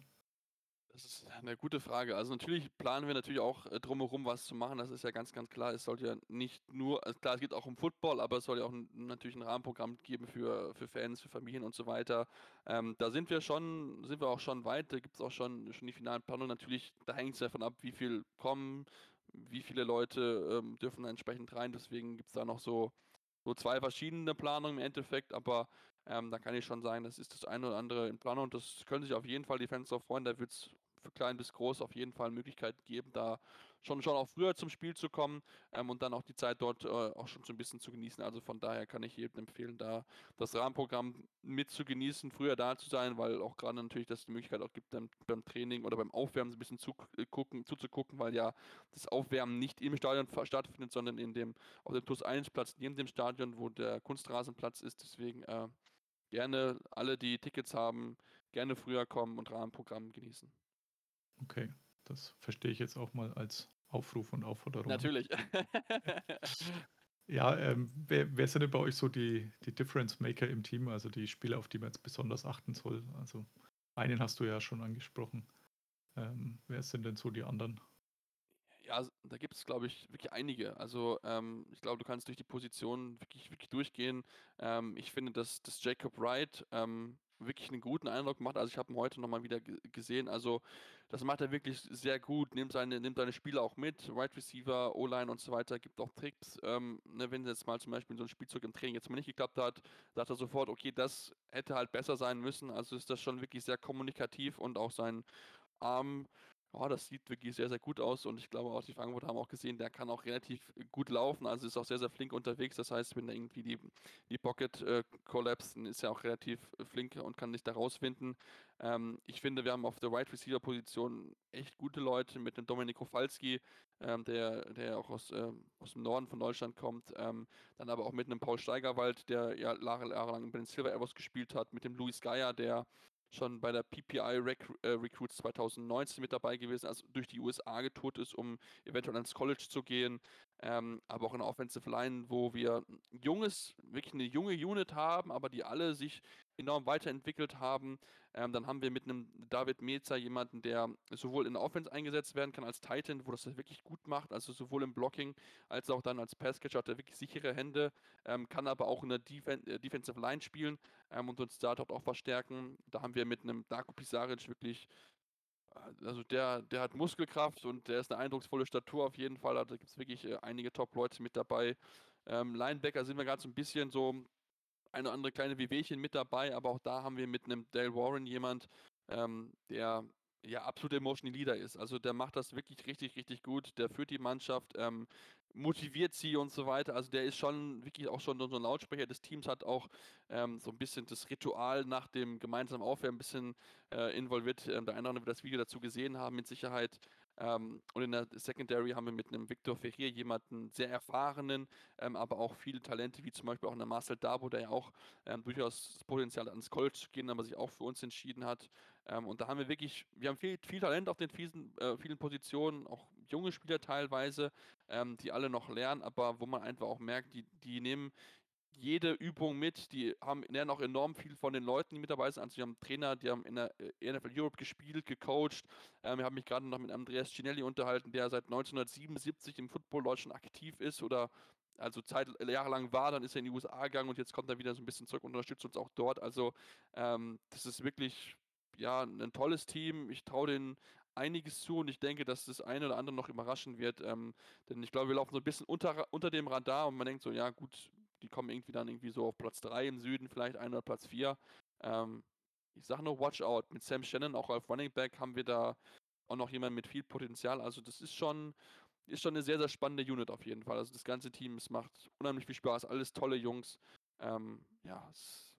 Das ist eine gute Frage. Also natürlich planen wir natürlich auch äh, drumherum was zu machen. Das ist ja ganz, ganz klar. Es sollte ja nicht nur, also klar, es geht auch um Football, aber es soll ja auch natürlich ein Rahmenprogramm geben für, für Fans, für Familien und so weiter. Ähm, da sind wir schon, sind wir auch schon weit. Da gibt es auch schon, schon die finalen Planungen. Natürlich, da hängt es davon ab, wie viel kommen, wie viele Leute ähm, dürfen da entsprechend rein. Deswegen gibt es da noch so, so zwei verschiedene Planungen im Endeffekt, aber ähm, da kann ich schon sagen, das ist das eine oder andere in Planung und das können sich auf jeden Fall die Fans darauf freuen. Da wird es für klein bis groß auf jeden Fall Möglichkeiten geben, da schon, schon auch früher zum Spiel zu kommen ähm, und dann auch die Zeit dort äh, auch schon so ein bisschen zu genießen. Also von daher kann ich jedem empfehlen, da das Rahmenprogramm mit zu genießen, früher da zu sein, weil auch gerade natürlich das die Möglichkeit auch gibt, dann beim Training oder beim Aufwärmen ein bisschen zu, äh, gucken, zuzugucken, weil ja das Aufwärmen nicht im Stadion stattfindet, sondern in dem auf dem TUS 1 Platz neben dem Stadion, wo der Kunstrasenplatz ist. Deswegen äh, gerne alle, die Tickets haben, gerne früher kommen und Rahmenprogramm genießen. Okay, das verstehe ich jetzt auch mal als Aufruf und Aufforderung. Natürlich. Ja, ähm, wer, wer sind denn bei euch so die, die Difference Maker im Team, also die Spieler, auf die man jetzt besonders achten soll? Also einen hast du ja schon angesprochen. Ähm, wer sind denn so die anderen? Ja, da gibt es, glaube ich, wirklich einige. Also ähm, ich glaube, du kannst durch die Positionen wirklich, wirklich durchgehen. Ähm, ich finde, dass, dass Jacob Wright ähm, wirklich einen guten Eindruck macht. Also ich habe ihn heute nochmal wieder ge- gesehen. Also das macht er wirklich sehr gut, nimmt seine, nimmt seine Spieler auch mit, Wide Receiver, O-Line und so weiter, gibt auch Tricks. Ähm, ne, wenn jetzt mal zum Beispiel so ein Spielzug im Training jetzt mal nicht geklappt hat, sagt er sofort, okay, das hätte halt besser sein müssen. Also ist das schon wirklich sehr kommunikativ und auch sein Arm, ja, das sieht wirklich sehr, sehr gut aus und ich glaube auch, die Frankfurter haben auch gesehen, der kann auch relativ gut laufen, also ist auch sehr, sehr flink unterwegs. Das heißt, wenn er irgendwie die, die Pocket äh, collapst, dann ist er auch relativ äh, flink und kann sich da rausfinden. Ähm, ich finde, wir haben auf der Wide Receiver Position echt gute Leute mit dem Domenico Falski, ähm, der, der auch aus, ähm, aus dem Norden von Deutschland kommt. Ähm, dann aber auch mit einem Paul Steigerwald, der ja Jahre, jahrelang bei den Silver Arrows gespielt hat, mit dem Luis Geier, der schon bei der PPI Rec äh, Recruits 2019 mit dabei gewesen, also durch die USA getourt ist, um eventuell ans College zu gehen. Ähm, aber auch in der Offensive Line, wo wir junges, wirklich eine junge Unit haben, aber die alle sich enorm weiterentwickelt haben. Ähm, dann haben wir mit einem David Meza jemanden, der sowohl in der Offense eingesetzt werden kann als Titan, wo das wirklich gut macht, also sowohl im Blocking als auch dann als Passcatcher hat er wirklich sichere Hände, ähm, kann aber auch in der Defen äh, Defensive Line spielen ähm, und uns da dort auch verstärken. Da haben wir mit einem Darko Pisaric wirklich äh, also der, der hat Muskelkraft und der ist eine eindrucksvolle Statur auf jeden Fall. Da gibt es wirklich äh, einige Top-Leute mit dabei. Ähm, Linebacker sind wir gerade so ein bisschen so eine oder andere kleine Wehwehchen mit dabei, aber auch da haben wir mit einem Dale Warren jemand, ähm, der ja absolut Emotional Leader ist. Also der macht das wirklich richtig, richtig gut. Der führt die Mannschaft, ähm, motiviert sie und so weiter. Also der ist schon wirklich auch schon so ein Lautsprecher des Teams, hat auch ähm, so ein bisschen das Ritual nach dem gemeinsamen Aufwärmen ein bisschen äh, involviert. Ähm, der eine oder andere wird das Video dazu gesehen haben, mit Sicherheit. Ähm, und in der Secondary haben wir mit einem Victor Ferrier jemanden sehr erfahrenen, ähm, aber auch viele Talente, wie zum Beispiel auch einer Marcel Dabo, der ja auch ähm, durchaus das Potenzial ans College zu gehen, aber sich auch für uns entschieden hat. Ähm, und da haben wir wirklich, wir haben viel, viel Talent auf den vielen, äh, vielen Positionen, auch junge Spieler teilweise, ähm, die alle noch lernen, aber wo man einfach auch merkt, die, die nehmen jede Übung mit, die haben lernen auch enorm viel von den Leuten, die mit dabei sind. Also wir haben Trainer, die haben in der äh, NFL Europe gespielt, gecoacht. Ähm, ich habe mich gerade noch mit Andreas Cinelli unterhalten, der seit 1977 im Football Deutschland aktiv ist oder also Zeit jahrelang war, dann ist er in die USA gegangen und jetzt kommt er wieder so ein bisschen zurück und unterstützt uns auch dort. Also ähm, das ist wirklich ja ein tolles Team. Ich traue denen einiges zu und ich denke, dass das eine oder andere noch überraschen wird. Ähm, denn ich glaube, wir laufen so ein bisschen unter, unter dem Radar und man denkt so, ja gut, die kommen irgendwie dann irgendwie so auf Platz 3 im Süden, vielleicht ein oder Platz 4. Ähm, ich sage nur, watch out. Mit Sam Shannon, auch auf Running Back, haben wir da auch noch jemanden mit viel Potenzial. Also das ist schon, ist schon eine sehr, sehr spannende Unit auf jeden Fall. Also das ganze Team, es macht unheimlich viel Spaß, alles tolle Jungs. Ähm, ja, es,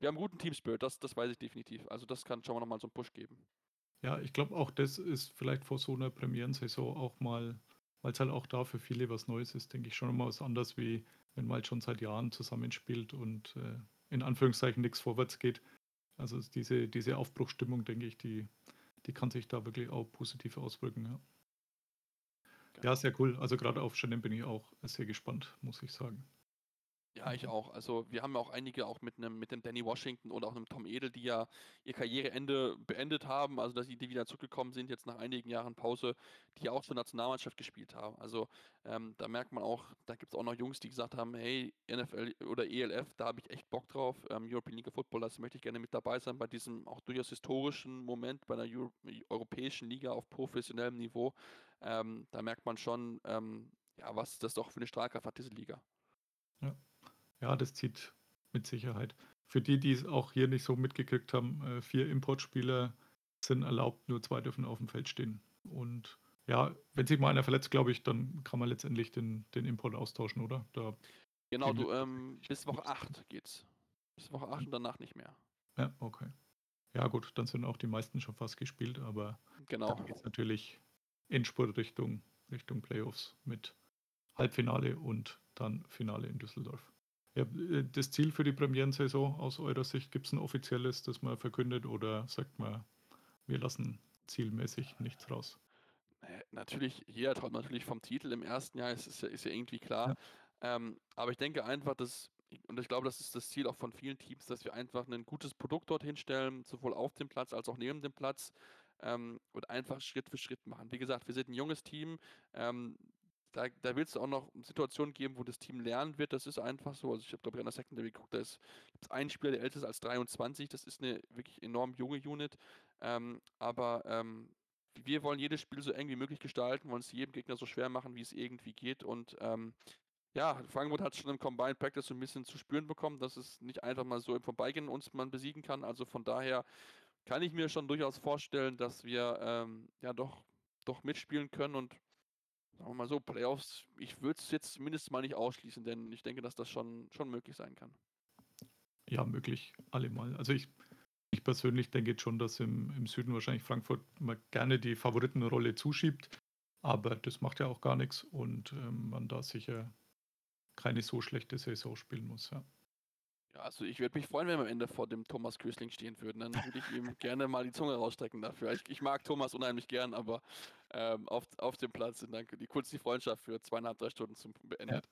wir haben einen guten Teamspirit, das, das weiß ich definitiv. Also das kann schon mal nochmal so einen Push geben. Ja, ich glaube auch, das ist vielleicht vor so einer Premierensaison auch mal, weil es halt auch da für viele was Neues ist, denke ich schon mal was anderes, wie wenn man halt schon seit Jahren zusammenspielt und äh, in Anführungszeichen nichts vorwärts geht. Also es- diese, diese Aufbruchstimmung, denke ich, die, die kann sich da wirklich auch positiv auswirken. Ja, ja sehr cool. Also gerade auf Shannon bin ich auch sehr gespannt, muss ich sagen. Ja, ich auch. Also wir haben ja auch einige auch mit einem mit dem Danny Washington und auch einem Tom Edel, die ja ihr Karriereende beendet haben, also dass sie die wieder zurückgekommen sind, jetzt nach einigen Jahren Pause, die auch zur Nationalmannschaft gespielt haben. Also ähm, da merkt man auch, da gibt es auch noch Jungs, die gesagt haben, hey, NFL oder ELF, da habe ich echt Bock drauf. Ähm, European League of Football, das möchte ich gerne mit dabei sein bei diesem auch durchaus historischen Moment bei der Euro europäischen Liga auf professionellem Niveau. Ähm, da merkt man schon, ähm, ja, was das doch für eine Strahlkraft hat, diese Liga. Ja. Ja, das zieht mit Sicherheit. Für die, die es auch hier nicht so mitgekriegt haben, äh, vier Importspieler sind erlaubt, nur zwei dürfen auf dem Feld stehen. Und ja, wenn sich mal einer verletzt, glaube ich, dann kann man letztendlich den, den Import austauschen, oder? Da, Genau, du, ähm, bis Woche 8 geht's. Bis Woche 8 und danach nicht mehr. ja, okay. Ja, gut, dann sind auch die meisten schon fast gespielt, aber Genau. dann geht es natürlich Endspurt Richtung, Richtung Playoffs mit Halbfinale und dann Finale in Düsseldorf. Ja, äh, das Ziel für die Premierensaison aus eurer Sicht, gibt es ein offizielles, das man verkündet oder sagt man, wir lassen zielmäßig nichts raus? Natürlich, jeder träumt natürlich vom Titel im ersten Jahr, ist, ist, ja, ist ja irgendwie klar. Ähm, aber ich denke einfach, dass, und ich glaube, das ist das Ziel auch von vielen Teams, dass wir einfach ein gutes Produkt dorthin stellen, sowohl auf dem Platz als auch neben dem Platz. ähm, und einfach Schritt für Schritt machen. Wie gesagt, wir sind ein junges Team. Ähm, da, da wird es auch noch Situationen geben, wo das Team lernen wird. Das ist einfach so. Also ich habe, glaube ich, an der Secondary geguckt, da ist ein Spieler, der älter ist als 23. Das ist eine wirklich enorm junge Unit. Ähm, aber ähm, wir wollen jedes Spiel so eng wie möglich gestalten, wollen es jedem Gegner so schwer machen, wie es irgendwie geht. Und ähm, ja, Frankfurt hat schon im Combined Practice so ein bisschen zu spüren bekommen, dass es nicht einfach mal so im Vorbeigehen uns man besiegen kann. Also von daher kann ich mir schon durchaus vorstellen, dass wir ähm, ja doch, doch mitspielen können und sagen wir mal so, Playoffs, ich würde es jetzt zumindest mal nicht ausschließen, denn ich denke, dass das schon, schon möglich sein kann. Ja, möglich, allemal. Also ich, ich persönlich denke jetzt schon, dass im, im Süden wahrscheinlich Frankfurt mal gerne die Favoritenrolle zuschiebt, aber das macht ja auch gar nichts und ähm, man da sicher keine so schlechte Saison spielen muss. Ja. Ja, also ich würde mich freuen, wenn wir am Ende vor dem Thomas Kösling stehen würden. Dann würde ich ihm gerne mal die Zunge rausstrecken dafür. Ich, ich mag Thomas unheimlich gern, aber ähm, auf, auf dem Platz sind dann die, kurz die Freundschaft für zweieinhalb, drei Stunden zum beendet.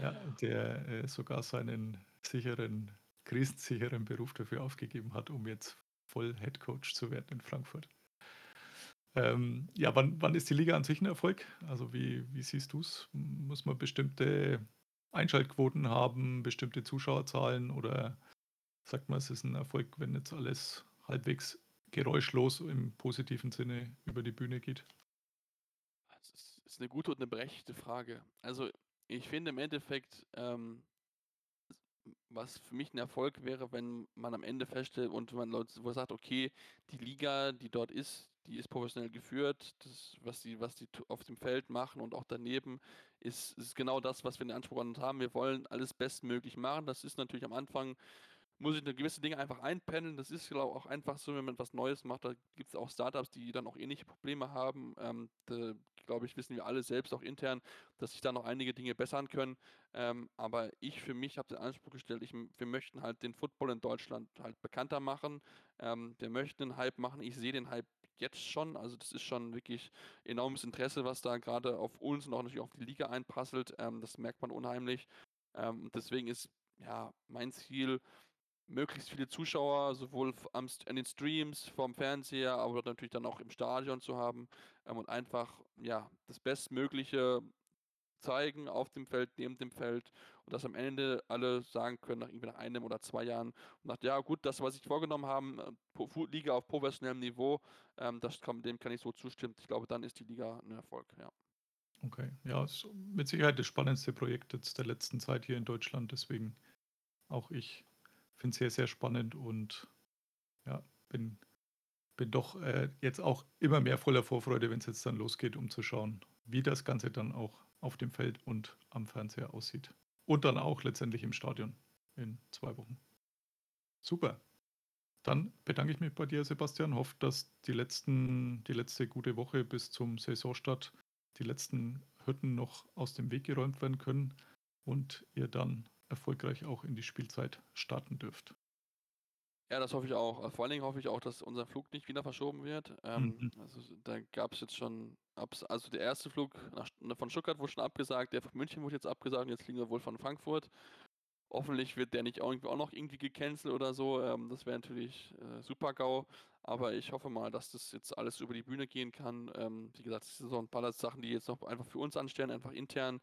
Ja, ja der äh, sogar seinen sicheren, krisensicheren Beruf dafür aufgegeben hat, um jetzt voll Headcoach zu werden in Frankfurt. Ähm, ja, wann, wann ist die Liga an sich ein Erfolg? Also wie, wie siehst du es? Muss man bestimmte Einschaltquoten haben, bestimmte Zuschauerzahlen oder sagt man, es ist ein Erfolg, wenn jetzt alles halbwegs geräuschlos im positiven Sinne über die Bühne geht? Das ist eine gute und eine berechtigte Frage. Also ich finde im Endeffekt, ähm, was für mich ein Erfolg wäre, wenn man am Ende feststellt und man Leute, sagt, okay, die Liga, die dort ist, die ist professionell geführt. Das, was die, was die auf dem Feld machen und auch daneben, ist, ist genau das, was wir den Anspruch haben. Wir wollen alles bestmöglich machen. Das ist natürlich am Anfang muss ich eine gewisse Dinge einfach einpendeln. Das ist glaube auch einfach so, wenn man was Neues macht. Da gibt es auch Startups, die dann auch ähnliche Probleme haben. Ähm, da, glaube ich, wissen wir alle selbst auch intern, dass sich da noch einige Dinge bessern können. Ähm, aber ich für mich habe den Anspruch gestellt, ich, wir möchten halt den Football in Deutschland halt bekannter machen. Ähm, wir möchten einen Hype machen. Ich sehe den Hype jetzt schon. Also das ist schon wirklich enormes Interesse, was da gerade auf uns und auch natürlich auf die Liga einprasselt. Ähm, das merkt man unheimlich. Ähm, deswegen ist ja mein Ziel, möglichst viele Zuschauer, sowohl am, an den Streams, vom Fernseher, aber natürlich dann auch im Stadion zu haben ähm, und einfach ja das Bestmögliche zeigen auf dem Feld, neben dem Feld und dass am Ende alle sagen können, nach irgendwie nach einem oder zwei Jahren nach, ja gut, das, was ich vorgenommen haben, äh, Liga auf professionellem Niveau, ähm, das kann, dem kann ich so zustimmen. Ich glaube, dann ist die Liga ein Erfolg, ja. Okay, ja, ist mit Sicherheit das spannendste Projekt jetzt der letzten Zeit hier in Deutschland, deswegen auch ich finde es sehr, sehr spannend und ja, bin, bin doch äh, jetzt auch immer mehr voller Vorfreude, wenn es jetzt dann losgeht, um zu schauen, wie das Ganze dann auch auf dem Feld und am Fernseher aussieht. Und dann auch letztendlich im Stadion in zwei Wochen. Super. Dann bedanke ich mich bei dir, Sebastian. Hoffe, dass die, letzten, die letzte gute Woche bis zum Saisonstart die letzten Hürden noch aus dem Weg geräumt werden können und ihr dann erfolgreich auch in die Spielzeit starten dürft. Ja, das hoffe ich auch. Vor allen Dingen hoffe ich auch, dass unser Flug nicht wieder verschoben wird. Ähm, mhm. Also da gab es jetzt schon, also der erste Flug nach, von Stuttgart wurde schon abgesagt, der von München wurde jetzt abgesagt und jetzt fliegen wir wohl von Frankfurt. Hoffentlich wird der nicht irgendwie auch noch irgendwie gecancelt oder so. Ähm, das wäre natürlich äh, super GAU. Aber ich hoffe mal, dass das jetzt alles über die Bühne gehen kann. Ähm, wie gesagt, es sind so ein paar Sachen, die jetzt noch einfach für uns anstellen, einfach intern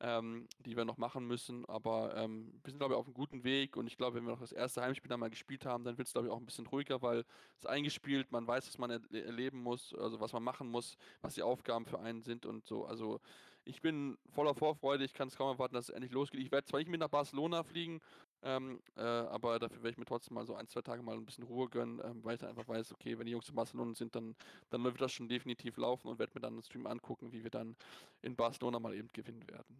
ähm, die wir noch machen müssen. Aber ähm, wir sind, glaube ich, auf einem guten Weg und ich glaube, wenn wir noch das erste Heimspiel dann mal gespielt haben, dann wird es, glaube ich, auch ein bisschen ruhiger, weil es eingespielt, man weiß, was man erleben muss, also was man machen muss, was die Aufgaben für einen sind und so. Also ich bin voller Vorfreude, ich kann es kaum erwarten, dass es endlich losgeht. Ich werde zwar nicht mit nach Barcelona fliegen, ähm, äh, aber dafür werde ich mir trotzdem mal so ein, zwei Tage mal ein bisschen Ruhe gönnen, ähm, weil ich dann einfach weiß, okay, wenn die Jungs in Barcelona sind, dann, dann wird das schon definitiv laufen und werde mir dann den Stream angucken, wie wir dann in Barcelona mal eben gewinnen werden.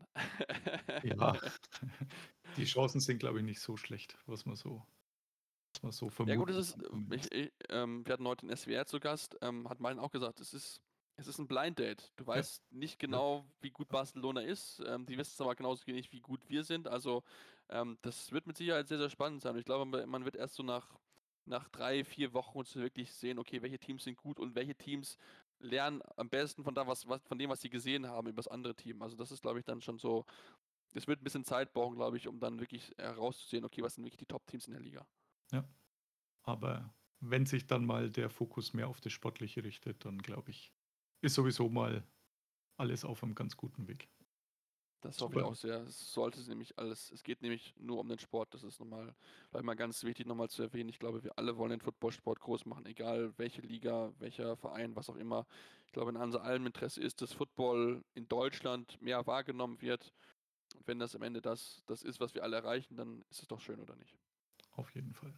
ja, die Chancen sind, glaube ich, nicht so schlecht, was man so, so vermutet. Ja gut, es ist, ich, ich, ähm, wir hatten heute den SWR zu Gast, ähm, hat Meinen auch gesagt, es ist es ist ein Blind Date. Du weißt ja. nicht genau, wie gut Barcelona ist. Ähm, die wissen aber genauso wenig, wie gut wir sind. Also ähm, das wird mit Sicherheit sehr, sehr spannend sein. Und ich glaube, man wird erst so nach, nach drei, vier Wochen uns wirklich sehen, okay, welche Teams sind gut und welche Teams lernen am besten von, da, was, was, von dem, was sie gesehen haben, über das andere Team. Also das ist, glaube ich, dann schon so, es wird ein bisschen Zeit brauchen, glaube ich, um dann wirklich herauszusehen, okay, was sind wirklich die Top-Teams in der Liga. Ja, aber wenn sich dann mal der Fokus mehr auf das Sportliche richtet, dann glaube ich, ist sowieso mal alles auf einem ganz guten Weg. Das hoffe ich Super. auch sehr. Es sollte nämlich alles, es geht nämlich nur um den Sport. Das ist nochmal, weil mal ganz wichtig nochmal zu erwähnen. Ich glaube, wir alle wollen den Footballsport groß machen, egal welche Liga, welcher Verein, was auch immer. Ich glaube, in unser allem Interesse ist, dass Football in Deutschland mehr wahrgenommen wird. Und wenn das am Ende das, das ist, was wir alle erreichen, dann ist es doch schön, oder nicht? Auf jeden Fall.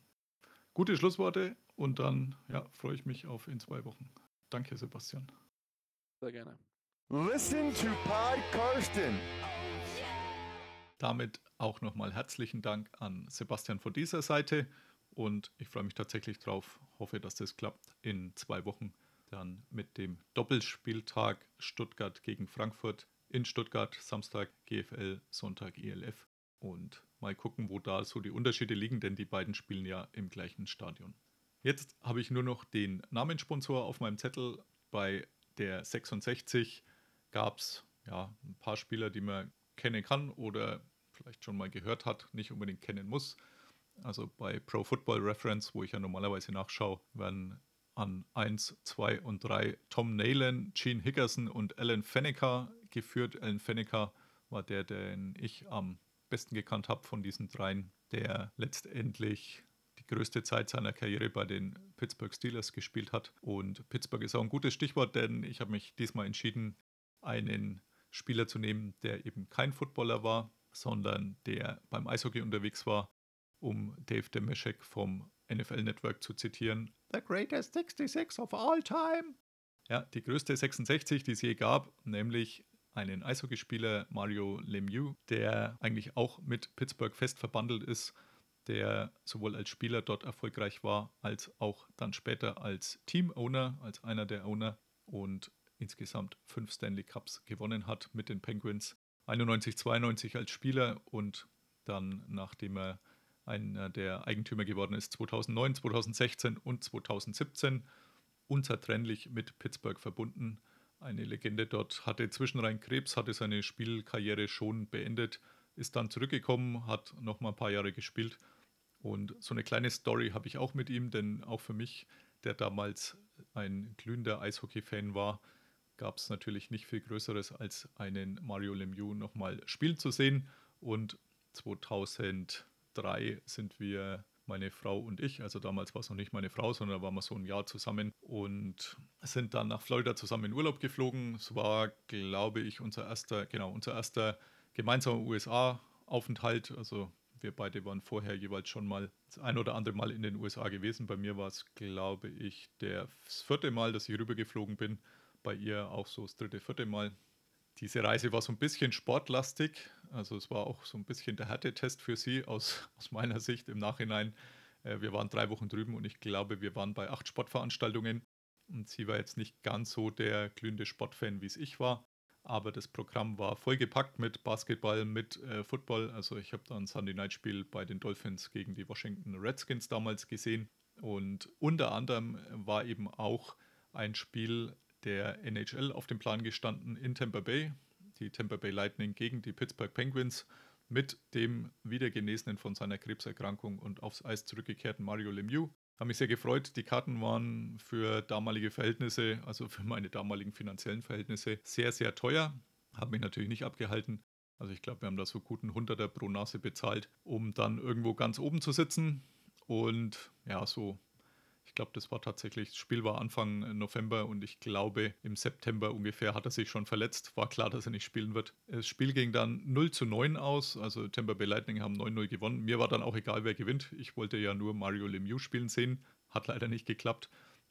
Gute Schlussworte und dann ja, freue ich mich auf in zwei Wochen. Danke, Sebastian. Sehr gerne. Listen to Pod Karsten. Damit auch nochmal herzlichen Dank an Sebastian von dieser Seite und ich freue mich tatsächlich drauf. Hoffe, dass das klappt in zwei Wochen. Dann mit dem Doppelspieltag Stuttgart gegen Frankfurt in Stuttgart, Samstag GFL, Sonntag ELF. Und mal gucken, wo da so die Unterschiede liegen, denn die beiden spielen ja im gleichen Stadion. Jetzt habe ich nur noch den Namenssponsor auf meinem Zettel. Bei der 66 gab es ja, ein paar Spieler, die man kennen kann oder vielleicht schon mal gehört hat, nicht unbedingt kennen muss. Also bei Pro Football Reference, wo ich ja normalerweise nachschaue, werden an 1, 2 und 3 Tom Nalen, Gene Hickerson und Alan Fenneker geführt. Alan Fenneker war der, den ich am besten gekannt habe von diesen dreien, der letztendlich größte Zeit seiner Karriere bei den Pittsburgh Steelers gespielt hat. Und Pittsburgh ist auch ein gutes Stichwort, denn ich habe mich diesmal entschieden, einen Spieler zu nehmen, der eben kein Footballer war, sondern der beim Eishockey unterwegs war, um Dave Demeshek vom NFL Network zu zitieren. The greatest 66 of all time. Ja, die größte 66, die es je gab, nämlich einen Eishockeyspieler Mario Lemieux, der eigentlich auch mit Pittsburgh fest verbandelt ist, der sowohl als Spieler dort erfolgreich war, als auch dann später als Team-Owner, als einer der Owner und insgesamt fünf Stanley Cups gewonnen hat mit den Penguins. 91, 92 als Spieler und dann, nachdem er einer der Eigentümer geworden ist, 2009, 2016 und 2017 unzertrennlich mit Pittsburgh verbunden. Eine Legende dort hatte zwischenrein Krebs, hatte seine Spielkarriere schon beendet, ist dann zurückgekommen, hat noch mal ein paar Jahre gespielt und so eine kleine Story habe ich auch mit ihm, denn auch für mich, der damals ein glühender Eishockey-Fan war, gab es natürlich nicht viel Größeres, als einen Mario Lemieux nochmal spielen zu sehen. Und 2003 sind wir, meine Frau und ich, also damals war es noch nicht meine Frau, sondern da waren wir so ein Jahr zusammen und sind dann nach Florida zusammen in Urlaub geflogen. Es war, glaube ich, unser erster, genau, unser erster gemeinsamer USA-Aufenthalt. Also wir beide waren vorher jeweils schon mal das ein oder andere Mal in den USA gewesen. Bei mir war es, glaube ich, das vierte Mal, dass ich rübergeflogen bin. Bei ihr auch so das dritte, vierte Mal. Diese Reise war so ein bisschen sportlastig. Also es war auch so ein bisschen der Härtetest für sie aus, aus meiner Sicht im Nachhinein. Äh, Wir waren drei Wochen drüben und ich glaube, wir waren bei acht Sportveranstaltungen. Und sie war jetzt nicht ganz so der glühende Sportfan, wie es ich war. Aber das Programm war vollgepackt mit Basketball, mit äh, Football. Also ich habe da ein Sunday Night Spiel bei den Dolphins gegen die Washington Redskins damals gesehen. Und unter anderem war eben auch ein Spiel der NHL auf dem Plan gestanden in Tampa Bay. Die Tampa Bay Lightning gegen die Pittsburgh Penguins mit dem Wiedergenesenen von seiner Krebserkrankung und aufs Eis zurückgekehrten Mario Lemieux. Habe mich sehr gefreut. Die Karten waren für damalige Verhältnisse, also für meine damaligen finanziellen Verhältnisse, sehr, sehr teuer. Habe mich natürlich nicht abgehalten. Also ich glaube, wir haben da so guten Hunderter pro Nase bezahlt, um dann irgendwo ganz oben zu sitzen. Und ja, so, ich glaube, das war tatsächlich, das Spiel war Anfang November und ich glaube, im September ungefähr hat er sich schon verletzt. War klar, dass er nicht spielen wird. Das Spiel ging dann 0 zu 9 aus, also Tampa Bay Lightning haben 9-0 gewonnen. Mir war dann auch egal, wer gewinnt. Ich wollte ja nur Mario Lemieux spielen sehen. Hat leider nicht geklappt.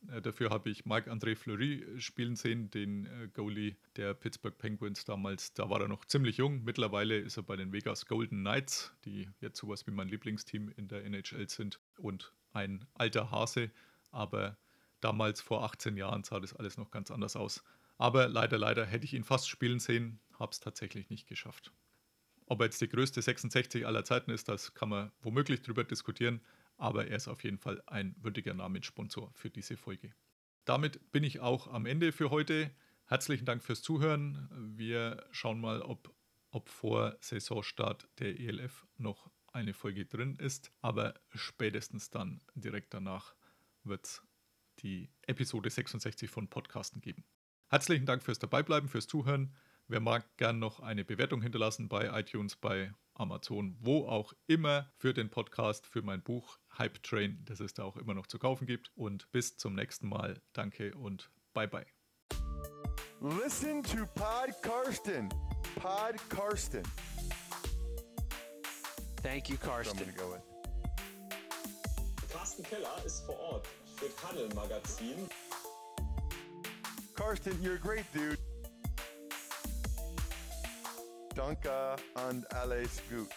Äh, Dafür habe ich Marc-André Fleury spielen sehen, den äh, Goalie der Pittsburgh Penguins damals. Da war er noch ziemlich jung. Mittlerweile ist er bei den Vegas Golden Knights, die jetzt sowas wie mein Lieblingsteam in der NHL sind. Und ein alter Hase. Aber damals vor 18 Jahren sah das alles noch ganz anders aus. Aber leider, leider hätte ich ihn fast spielen sehen, habe es tatsächlich nicht geschafft. Ob er jetzt die größte 66 aller Zeiten ist, das kann man womöglich drüber diskutieren, aber er ist auf jeden Fall ein würdiger Namenssponsor für diese Folge. Damit bin ich auch am Ende für heute. Herzlichen Dank fürs Zuhören. Wir schauen mal, ob, ob vor Saisonstart der ELF noch eine Folge drin ist, aber spätestens dann direkt danach wird es die Episode 66 von Podcasten geben. Herzlichen Dank fürs Dabeibleiben, fürs Zuhören. Wer mag gern noch eine Bewertung hinterlassen bei iTunes, bei Amazon, wo auch immer für den Podcast, für mein Buch Hype Train, das es da auch immer noch zu kaufen gibt. Und bis zum nächsten Mal. Danke und bye bye. Listen to Pod Karsten. Pod Karsten. Thank you, So I'm gonna go with. Carsten Keller ist vor Ort für Paddle Magazin. Karsten, you're a great dude. Danke and alles gut.